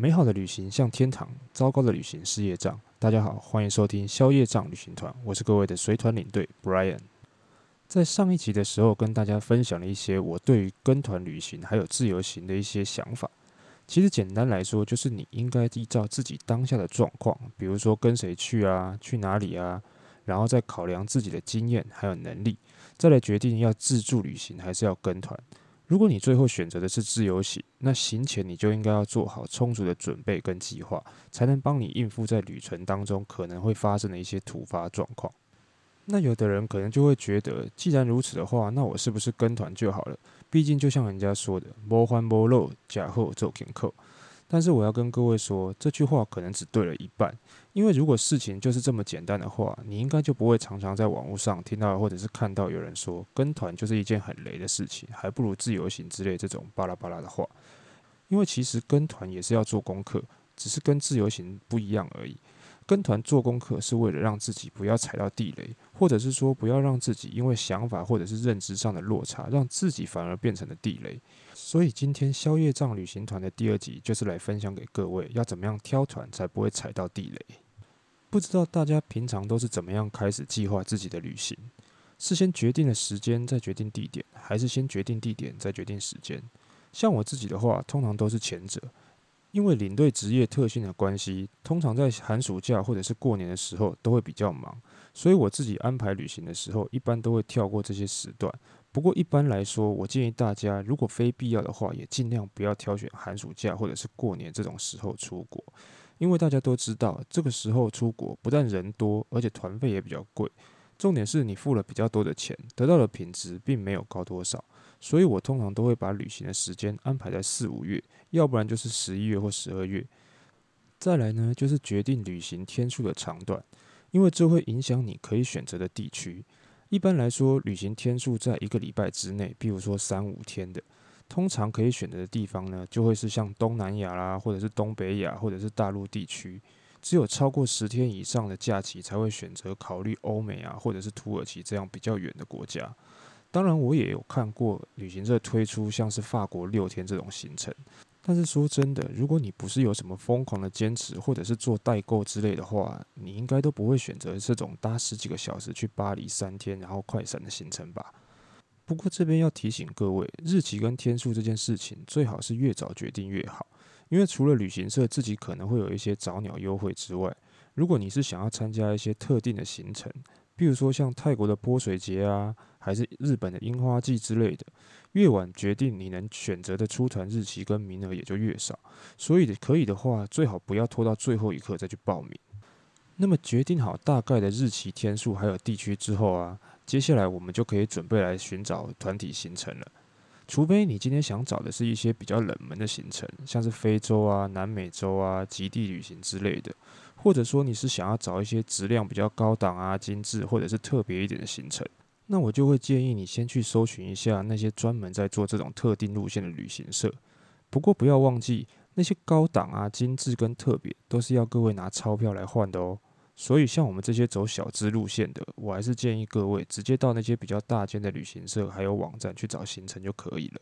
美好的旅行像天堂，糟糕的旅行是业障。大家好，欢迎收听消业障旅行团，我是各位的随团领队 Brian。在上一集的时候，跟大家分享了一些我对于跟团旅行还有自由行的一些想法。其实简单来说，就是你应该依照自己当下的状况，比如说跟谁去啊，去哪里啊，然后再考量自己的经验还有能力，再来决定要自助旅行还是要跟团。如果你最后选择的是自由行，那行前你就应该要做好充足的准备跟计划，才能帮你应付在旅程当中可能会发生的一些突发状况。那有的人可能就会觉得，既然如此的话，那我是不是跟团就好了？毕竟就像人家说的，无欢无乐，假后做天客。但是我要跟各位说，这句话可能只对了一半，因为如果事情就是这么简单的话，你应该就不会常常在网络上听到或者是看到有人说跟团就是一件很雷的事情，还不如自由行之类这种巴拉巴拉的话。因为其实跟团也是要做功课，只是跟自由行不一样而已。跟团做功课是为了让自己不要踩到地雷，或者是说不要让自己因为想法或者是认知上的落差，让自己反而变成了地雷。所以今天消业障旅行团的第二集就是来分享给各位，要怎么样挑团才不会踩到地雷。不知道大家平常都是怎么样开始计划自己的旅行？是先决定了时间再决定地点，还是先决定地点再决定时间？像我自己的话，通常都是前者。因为领队职业特性的关系，通常在寒暑假或者是过年的时候都会比较忙，所以我自己安排旅行的时候，一般都会跳过这些时段。不过一般来说，我建议大家，如果非必要的话，也尽量不要挑选寒暑假或者是过年这种时候出国，因为大家都知道，这个时候出国不但人多，而且团费也比较贵。重点是你付了比较多的钱，得到的品质并没有高多少。所以我通常都会把旅行的时间安排在四五月，要不然就是十一月或十二月。再来呢，就是决定旅行天数的长短，因为这会影响你可以选择的地区。一般来说，旅行天数在一个礼拜之内，比如说三五天的，通常可以选择的地方呢，就会是像东南亚啦，或者是东北亚，或者是大陆地区。只有超过十天以上的假期，才会选择考虑欧美啊，或者是土耳其这样比较远的国家。当然，我也有看过旅行社推出像是法国六天这种行程，但是说真的，如果你不是有什么疯狂的坚持，或者是做代购之类的话，你应该都不会选择这种搭十几个小时去巴黎三天，然后快闪的行程吧。不过这边要提醒各位，日期跟天数这件事情，最好是越早决定越好，因为除了旅行社自己可能会有一些早鸟优惠之外，如果你是想要参加一些特定的行程，比如说像泰国的泼水节啊，还是日本的樱花季之类的，越晚决定你能选择的出团日期跟名额也就越少。所以可以的话，最好不要拖到最后一刻再去报名。那么决定好大概的日期、天数还有地区之后啊，接下来我们就可以准备来寻找团体行程了。除非你今天想找的是一些比较冷门的行程，像是非洲啊、南美洲啊、极地旅行之类的，或者说你是想要找一些质量比较高档啊、精致或者是特别一点的行程，那我就会建议你先去搜寻一下那些专门在做这种特定路线的旅行社。不过不要忘记，那些高档啊、精致跟特别都是要各位拿钞票来换的哦。所以，像我们这些走小资路线的，我还是建议各位直接到那些比较大间的旅行社还有网站去找行程就可以了，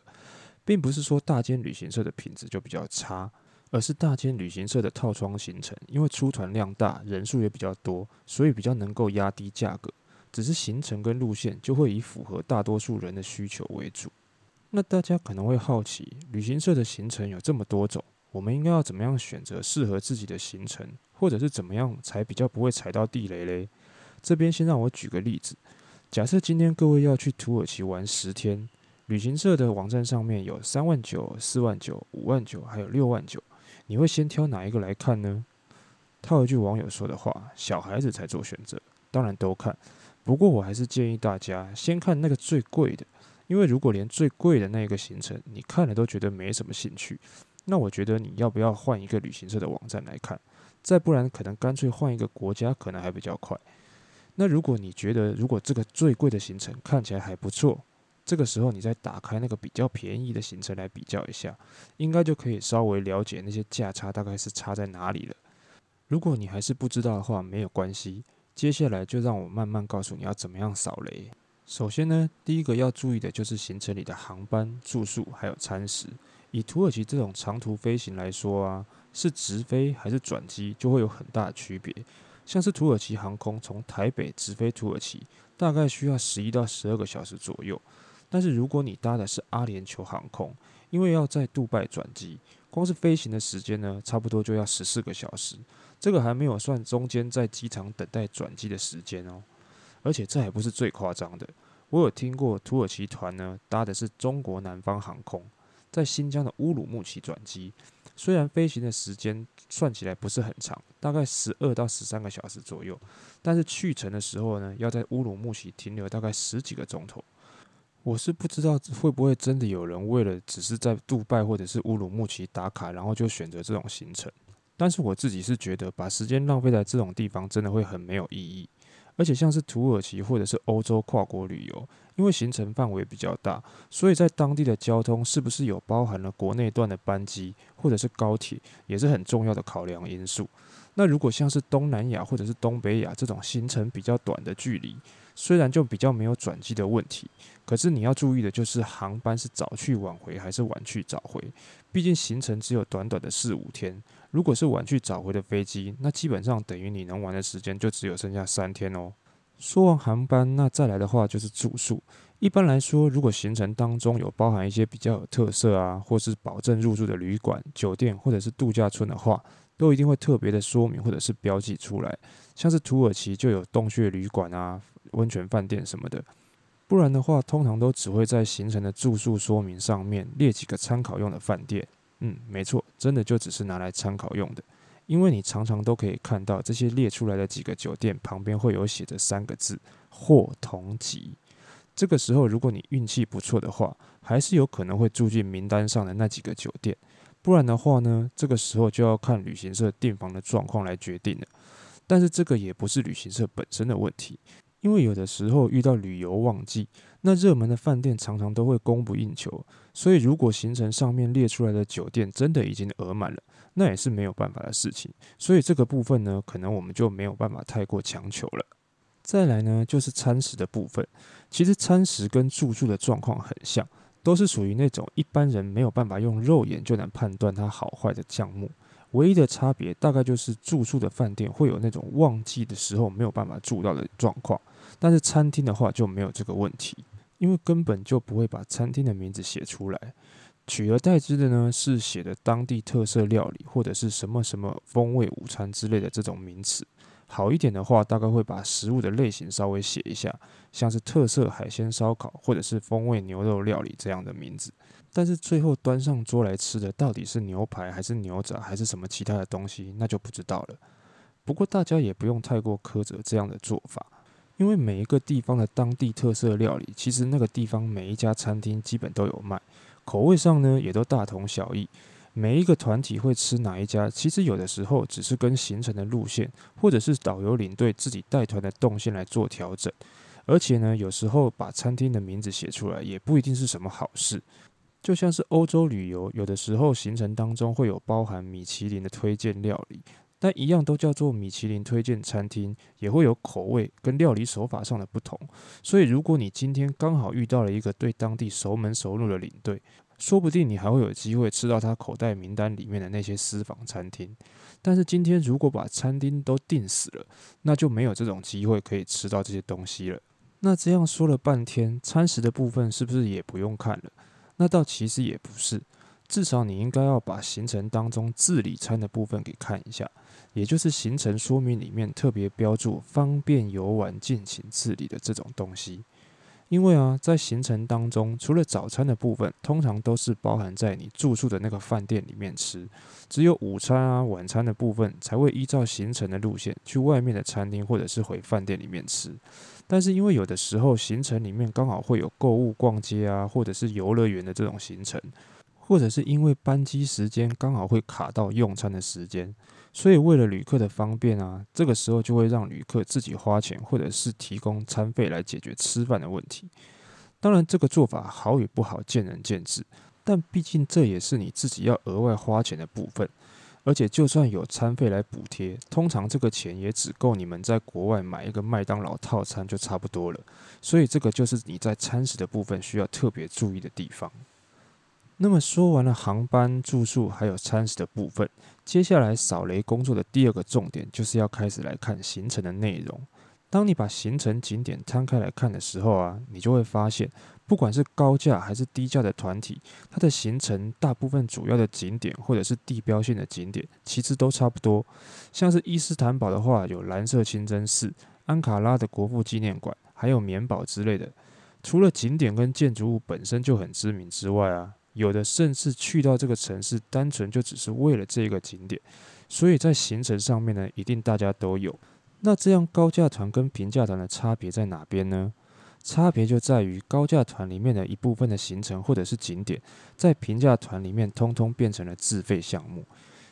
并不是说大间旅行社的品质就比较差，而是大间旅行社的套装行程，因为出团量大，人数也比较多，所以比较能够压低价格。只是行程跟路线就会以符合大多数人的需求为主。那大家可能会好奇，旅行社的行程有这么多种，我们应该要怎么样选择适合自己的行程？或者是怎么样才比较不会踩到地雷嘞？这边先让我举个例子，假设今天各位要去土耳其玩十天，旅行社的网站上面有三万九、四万九、五万九，还有六万九，你会先挑哪一个来看呢？套一句网友说的话：小孩子才做选择，当然都看。不过我还是建议大家先看那个最贵的，因为如果连最贵的那个行程你看了都觉得没什么兴趣，那我觉得你要不要换一个旅行社的网站来看？再不然，可能干脆换一个国家，可能还比较快。那如果你觉得，如果这个最贵的行程看起来还不错，这个时候你再打开那个比较便宜的行程来比较一下，应该就可以稍微了解那些价差大概是差在哪里了。如果你还是不知道的话，没有关系，接下来就让我慢慢告诉你要怎么样扫雷。首先呢，第一个要注意的就是行程里的航班、住宿还有餐食。以土耳其这种长途飞行来说啊，是直飞还是转机，就会有很大的区别。像是土耳其航空从台北直飞土耳其，大概需要十一到十二个小时左右。但是如果你搭的是阿联酋航空，因为要在杜拜转机，光是飞行的时间呢，差不多就要十四个小时。这个还没有算中间在机场等待转机的时间哦。而且这还不是最夸张的，我有听过土耳其团呢搭的是中国南方航空，在新疆的乌鲁木齐转机。虽然飞行的时间算起来不是很长，大概十二到十三个小时左右，但是去程的时候呢，要在乌鲁木齐停留大概十几个钟头。我是不知道会不会真的有人为了只是在杜拜或者是乌鲁木齐打卡，然后就选择这种行程。但是我自己是觉得，把时间浪费在这种地方，真的会很没有意义。而且像是土耳其或者是欧洲跨国旅游，因为行程范围比较大，所以在当地的交通是不是有包含了国内段的班机或者是高铁，也是很重要的考量因素。那如果像是东南亚或者是东北亚这种行程比较短的距离，虽然就比较没有转机的问题，可是你要注意的就是航班是早去晚回还是晚去早回，毕竟行程只有短短的四五天。如果是晚去早回的飞机，那基本上等于你能玩的时间就只有剩下三天哦。说完航班，那再来的话就是住宿。一般来说，如果行程当中有包含一些比较有特色啊，或是保证入住的旅馆、酒店或者是度假村的话，都一定会特别的说明或者是标记出来。像是土耳其就有洞穴旅馆啊、温泉饭店什么的。不然的话，通常都只会在行程的住宿说明上面列几个参考用的饭店。嗯，没错，真的就只是拿来参考用的，因为你常常都可以看到这些列出来的几个酒店旁边会有写着三个字“或同级”。这个时候，如果你运气不错的话，还是有可能会住进名单上的那几个酒店。不然的话呢，这个时候就要看旅行社订房的状况来决定了。但是这个也不是旅行社本身的问题。因为有的时候遇到旅游旺季，那热门的饭店常常都会供不应求，所以如果行程上面列出来的酒店真的已经额满了，那也是没有办法的事情。所以这个部分呢，可能我们就没有办法太过强求了。再来呢，就是餐食的部分。其实餐食跟住宿的状况很像，都是属于那种一般人没有办法用肉眼就能判断它好坏的项目。唯一的差别大概就是住宿的饭店会有那种旺季的时候没有办法住到的状况，但是餐厅的话就没有这个问题，因为根本就不会把餐厅的名字写出来，取而代之的呢是写的当地特色料理或者是什么什么风味午餐之类的这种名词。好一点的话，大概会把食物的类型稍微写一下，像是特色海鲜烧烤或者是风味牛肉料理这样的名字。但是最后端上桌来吃的到底是牛排还是牛杂还是什么其他的东西，那就不知道了。不过大家也不用太过苛责这样的做法，因为每一个地方的当地特色料理，其实那个地方每一家餐厅基本都有卖，口味上呢也都大同小异。每一个团体会吃哪一家，其实有的时候只是跟行程的路线，或者是导游领队自己带团的动线来做调整。而且呢，有时候把餐厅的名字写出来，也不一定是什么好事。就像是欧洲旅游，有的时候行程当中会有包含米其林的推荐料理，但一样都叫做米其林推荐餐厅，也会有口味跟料理手法上的不同。所以，如果你今天刚好遇到了一个对当地熟门熟路的领队，说不定你还会有机会吃到他口袋名单里面的那些私房餐厅，但是今天如果把餐厅都订死了，那就没有这种机会可以吃到这些东西了。那这样说了半天，餐食的部分是不是也不用看了？那倒其实也不是，至少你应该要把行程当中自理餐的部分给看一下，也就是行程说明里面特别标注方便游玩、尽情自理的这种东西。因为啊，在行程当中，除了早餐的部分，通常都是包含在你住宿的那个饭店里面吃，只有午餐啊、晚餐的部分才会依照行程的路线去外面的餐厅或者是回饭店里面吃。但是因为有的时候行程里面刚好会有购物、逛街啊，或者是游乐园的这种行程，或者是因为班机时间刚好会卡到用餐的时间。所以，为了旅客的方便啊，这个时候就会让旅客自己花钱，或者是提供餐费来解决吃饭的问题。当然，这个做法好与不好见仁见智，但毕竟这也是你自己要额外花钱的部分。而且，就算有餐费来补贴，通常这个钱也只够你们在国外买一个麦当劳套餐就差不多了。所以，这个就是你在餐食的部分需要特别注意的地方。那么说完了航班、住宿还有餐食的部分，接下来扫雷工作的第二个重点就是要开始来看行程的内容。当你把行程景点摊开来看的时候啊，你就会发现，不管是高价还是低价的团体，它的行程大部分主要的景点或者是地标性的景点，其实都差不多。像是伊斯坦堡的话，有蓝色清真寺、安卡拉的国父纪念馆，还有棉堡之类的。除了景点跟建筑物本身就很知名之外啊。有的甚至去到这个城市，单纯就只是为了这个景点，所以在行程上面呢，一定大家都有。那这样高价团跟平价团的差别在哪边呢？差别就在于高价团里面的一部分的行程或者是景点，在平价团里面通通变成了自费项目。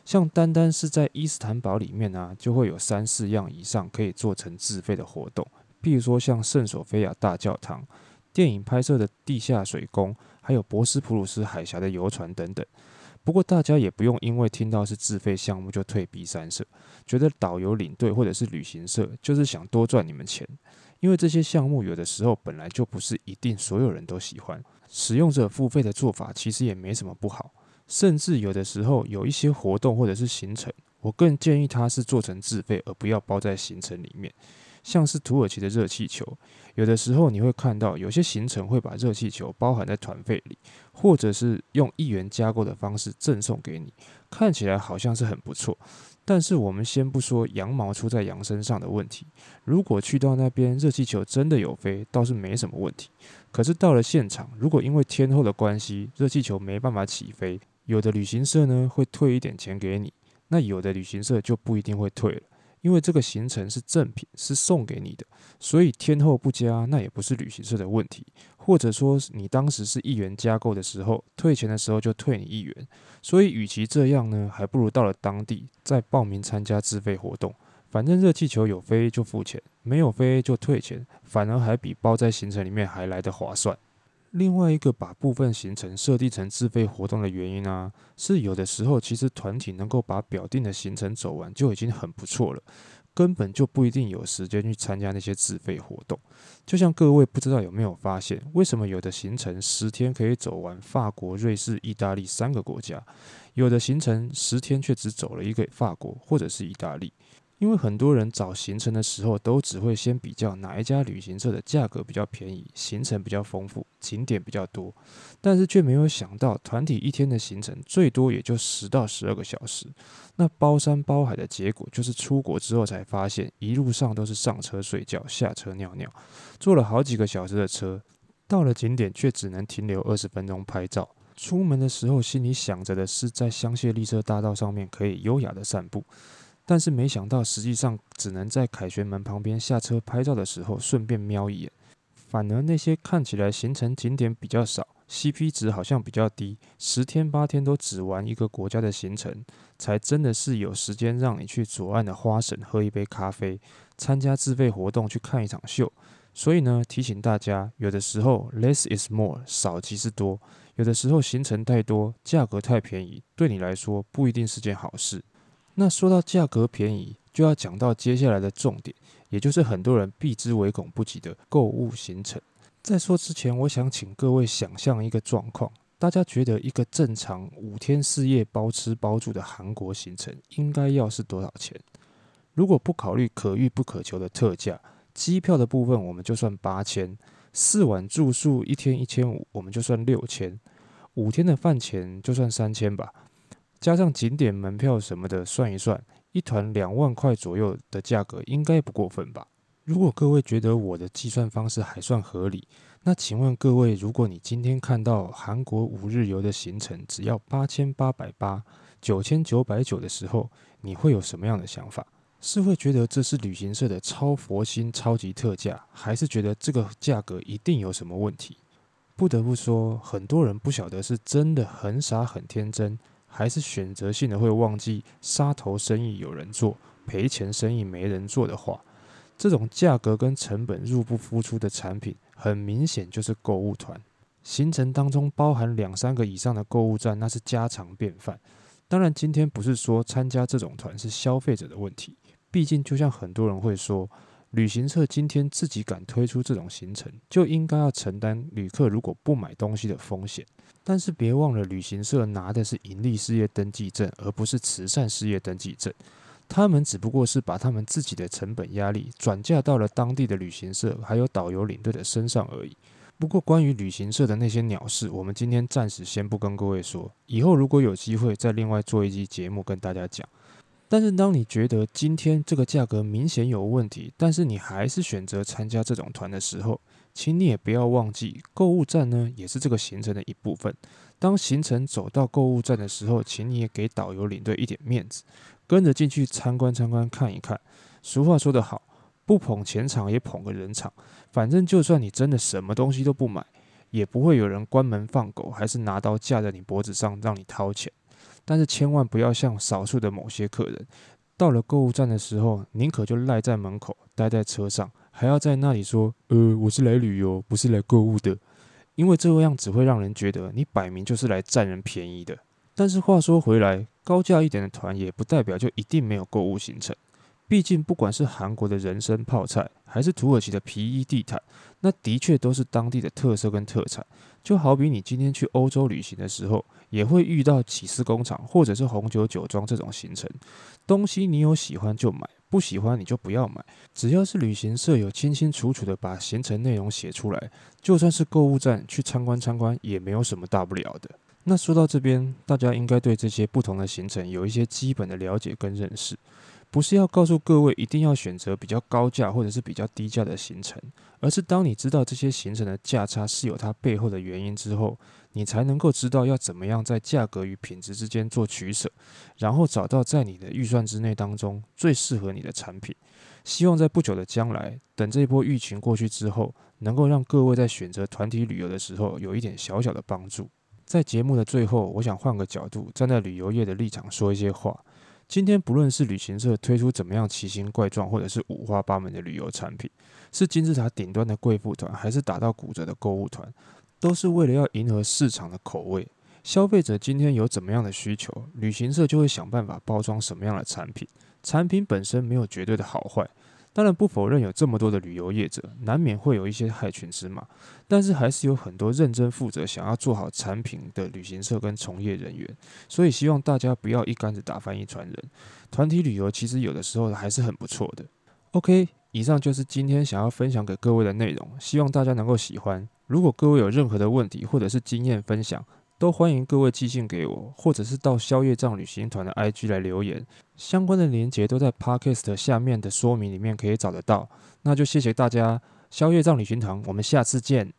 像单单是在伊斯坦堡里面呢、就会有三四样以上可以做成自费的活动，比如说像圣索菲亚大教堂。电影拍摄的地下水宫，还有博斯普鲁斯海峡的游船等等。不过大家也不用因为听到是自费项目就退避三舍，觉得导游领队或者是旅行社就是想多赚你们钱。因为这些项目有的时候本来就不是一定所有人都喜欢，使用者付费的做法其实也没什么不好。甚至有的时候有一些活动或者是行程，我更建议它是做成自费，而不要包在行程里面。像是土耳其的热气球，有的时候你会看到有些行程会把热气球包含在团费里，或者是用一元加购的方式赠送给你，看起来好像是很不错。但是我们先不说羊毛出在羊身上的问题，如果去到那边热气球真的有飞，倒是没什么问题。可是到了现场，如果因为天候的关系，热气球没办法起飞，有的旅行社呢会退一点钱给你，那有的旅行社就不一定会退了。因为这个行程是赠品，是送给你的，所以天候不佳，那也不是旅行社的问题。或者说，你当时是一元加购的时候，退钱的时候就退你一元。所以，与其这样呢，还不如到了当地再报名参加自费活动。反正热气球有飞就付钱，没有飞就退钱，反而还比包在行程里面还来得划算。另外一个把部分行程设定成自费活动的原因啊，是有的时候其实团体能够把表定的行程走完就已经很不错了，根本就不一定有时间去参加那些自费活动。就像各位不知道有没有发现，为什么有的行程十天可以走完法国、瑞士、意大利三个国家，有的行程十天却只走了一个法国或者是意大利？因为很多人找行程的时候，都只会先比较哪一家旅行社的价格比较便宜，行程比较丰富，景点比较多，但是却没有想到，团体一天的行程最多也就十到十二个小时。那包山包海的结果，就是出国之后才发现，一路上都是上车睡觉，下车尿尿，坐了好几个小时的车，到了景点却只能停留二十分钟拍照。出门的时候，心里想着的是在香榭丽舍大道上面可以优雅的散步。但是没想到，实际上只能在凯旋门旁边下车拍照的时候顺便瞄一眼。反而那些看起来行程景点比较少、CP 值好像比较低、十天八天都只玩一个国家的行程，才真的是有时间让你去左岸的花神喝一杯咖啡、参加自费活动、去看一场秀。所以呢，提醒大家，有的时候 less is more，少即是多。有的时候行程太多，价格太便宜，对你来说不一定是件好事。那说到价格便宜，就要讲到接下来的重点，也就是很多人避之唯恐不及的购物行程。在说之前，我想请各位想象一个状况：大家觉得一个正常五天四夜包吃包住的韩国行程应该要是多少钱？如果不考虑可遇不可求的特价，机票的部分我们就算八千，四晚住宿一天一千五，我们就算六千，五天的饭钱就算三千吧。加上景点门票什么的，算一算，一团两万块左右的价格应该不过分吧？如果各位觉得我的计算方式还算合理，那请问各位，如果你今天看到韩国五日游的行程只要八千八百八、九千九百九的时候，你会有什么样的想法？是会觉得这是旅行社的超佛心、超级特价，还是觉得这个价格一定有什么问题？不得不说，很多人不晓得是真的很傻、很天真。还是选择性的会忘记杀头生意有人做，赔钱生意没人做的话，这种价格跟成本入不敷出的产品，很明显就是购物团。行程当中包含两三个以上的购物站，那是家常便饭。当然，今天不是说参加这种团是消费者的问题，毕竟就像很多人会说，旅行社今天自己敢推出这种行程，就应该要承担旅客如果不买东西的风险。但是别忘了，旅行社拿的是盈利事业登记证，而不是慈善事业登记证。他们只不过是把他们自己的成本压力转嫁到了当地的旅行社还有导游领队的身上而已。不过，关于旅行社的那些鸟事，我们今天暂时先不跟各位说，以后如果有机会再另外做一期节目跟大家讲。但是，当你觉得今天这个价格明显有问题，但是你还是选择参加这种团的时候，请你也不要忘记，购物站呢也是这个行程的一部分。当行程走到购物站的时候，请你也给导游领队一点面子，跟着进去参观参观看一看。俗话说得好，不捧钱场也捧个人场。反正就算你真的什么东西都不买，也不会有人关门放狗，还是拿刀架在你脖子上让你掏钱。但是千万不要像少数的某些客人，到了购物站的时候，宁可就赖在门口，待在车上，还要在那里说：“呃，我是来旅游，不是来购物的。”因为这样只会让人觉得你摆明就是来占人便宜的。但是话说回来，高价一点的团也不代表就一定没有购物行程。毕竟，不管是韩国的人参泡菜，还是土耳其的皮衣地毯，那的确都是当地的特色跟特产。就好比你今天去欧洲旅行的时候，也会遇到起司工厂或者是红酒酒庄这种行程。东西你有喜欢就买，不喜欢你就不要买。只要是旅行社有清清楚楚的把行程内容写出来，就算是购物站去参观参观，也没有什么大不了的。那说到这边，大家应该对这些不同的行程有一些基本的了解跟认识。不是要告诉各位一定要选择比较高价或者是比较低价的行程，而是当你知道这些行程的价差是有它背后的原因之后，你才能够知道要怎么样在价格与品质之间做取舍，然后找到在你的预算之内当中最适合你的产品。希望在不久的将来，等这一波疫情过去之后，能够让各位在选择团体旅游的时候有一点小小的帮助。在节目的最后，我想换个角度，站在旅游业的立场说一些话。今天不论是旅行社推出怎么样奇形怪状，或者是五花八门的旅游产品，是金字塔顶端的贵妇团，还是打到骨折的购物团，都是为了要迎合市场的口味。消费者今天有怎么样的需求，旅行社就会想办法包装什么样的产品。产品本身没有绝对的好坏。当然不否认有这么多的旅游业者，难免会有一些害群之马，但是还是有很多认真负责、想要做好产品的旅行社跟从业人员。所以希望大家不要一竿子打翻一船人。团体旅游其实有的时候还是很不错的。OK，以上就是今天想要分享给各位的内容，希望大家能够喜欢。如果各位有任何的问题或者是经验分享，都欢迎各位寄信给我，或者是到消业障旅行团的 IG 来留言，相关的连接都在 Podcast 下面的说明里面可以找得到。那就谢谢大家，消业障旅行团，我们下次见。